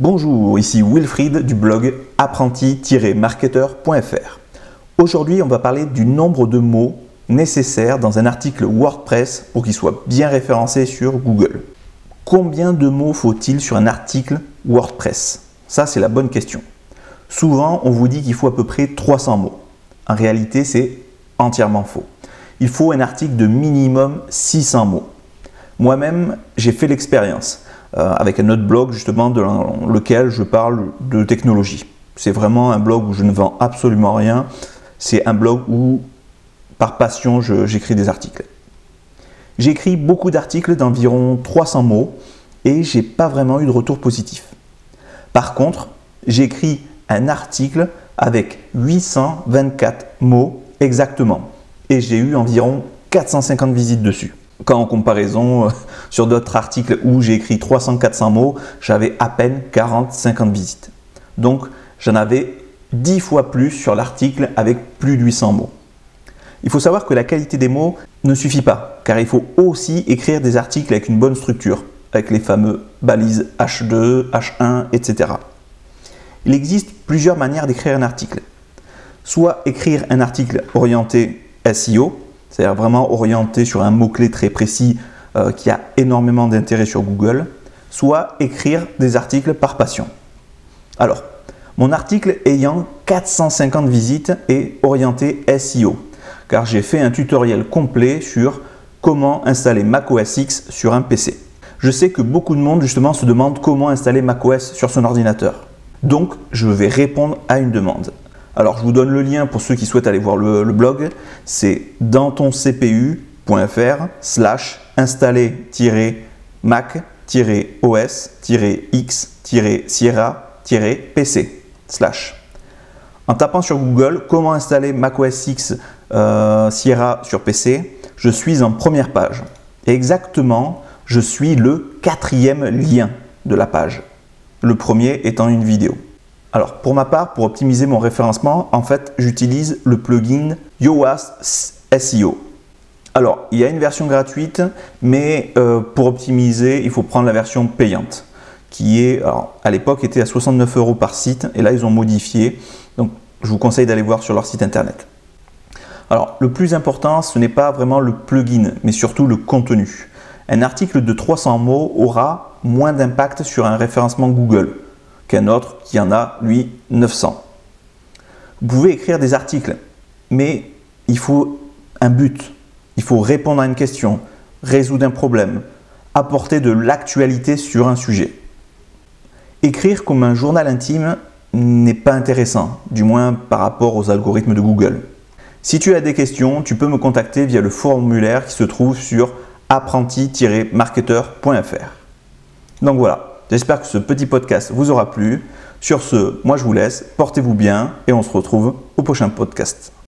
Bonjour, ici Wilfried du blog apprenti-marketeur.fr. Aujourd'hui, on va parler du nombre de mots nécessaires dans un article WordPress pour qu'il soit bien référencé sur Google. Combien de mots faut-il sur un article WordPress? Ça, c'est la bonne question. Souvent, on vous dit qu'il faut à peu près 300 mots. En réalité, c'est entièrement faux. Il faut un article de minimum 600 mots. Moi-même, j'ai fait l'expérience. Euh, avec un autre blog justement dans lequel je parle de technologie. C'est vraiment un blog où je ne vends absolument rien. C'est un blog où, par passion, j'écris des articles. J'ai écrit beaucoup d'articles d'environ 300 mots et j'ai pas vraiment eu de retour positif. Par contre, j'ai écrit un article avec 824 mots exactement et j'ai eu environ 450 visites dessus. Quand en comparaison euh, sur d'autres articles où j'ai écrit 300-400 mots, j'avais à peine 40-50 visites. Donc j'en avais 10 fois plus sur l'article avec plus de 800 mots. Il faut savoir que la qualité des mots ne suffit pas, car il faut aussi écrire des articles avec une bonne structure, avec les fameux balises H2, H1, etc. Il existe plusieurs manières d'écrire un article. Soit écrire un article orienté SEO, c'est-à-dire vraiment orienté sur un mot-clé très précis euh, qui a énormément d'intérêt sur Google, soit écrire des articles par passion. Alors, mon article ayant 450 visites est orienté SEO, car j'ai fait un tutoriel complet sur comment installer macOS X sur un PC. Je sais que beaucoup de monde justement se demande comment installer macOS sur son ordinateur. Donc, je vais répondre à une demande. Alors, je vous donne le lien pour ceux qui souhaitent aller voir le, blog. C'est dans ton cpu.fr slash installer-mac-os-x-sierra-pc slash. En tapant sur Google comment installer macOS X euh, Sierra sur PC, je suis en première page. exactement, je suis le quatrième lien de la page. Le premier étant une vidéo. Alors pour ma part, pour optimiser mon référencement, en fait, j'utilise le plugin Yoast SEO. Alors, il y a une version gratuite, mais euh, pour optimiser, il faut prendre la version payante, qui est, à l'époque, était à 69 euros par site, et là, ils ont modifié. Donc, je vous conseille d'aller voir sur leur site internet. Alors, le plus important, ce n'est pas vraiment le plugin, mais surtout le contenu. Un article de 300 mots aura moins d'impact sur un référencement Google qu'un autre qui en a, lui, 900. Vous pouvez écrire des articles, mais il faut un but. Il faut répondre à une question, résoudre un problème, apporter de l'actualité sur un sujet. Écrire comme un journal intime n'est pas intéressant, du moins par rapport aux algorithmes de Google. Si tu as des questions, tu peux me contacter via le formulaire qui se trouve sur apprenti-marketeur.fr. Donc voilà, J'espère que ce petit podcast vous aura plu. Sur ce, moi je vous laisse, portez-vous bien et on se retrouve au prochain podcast.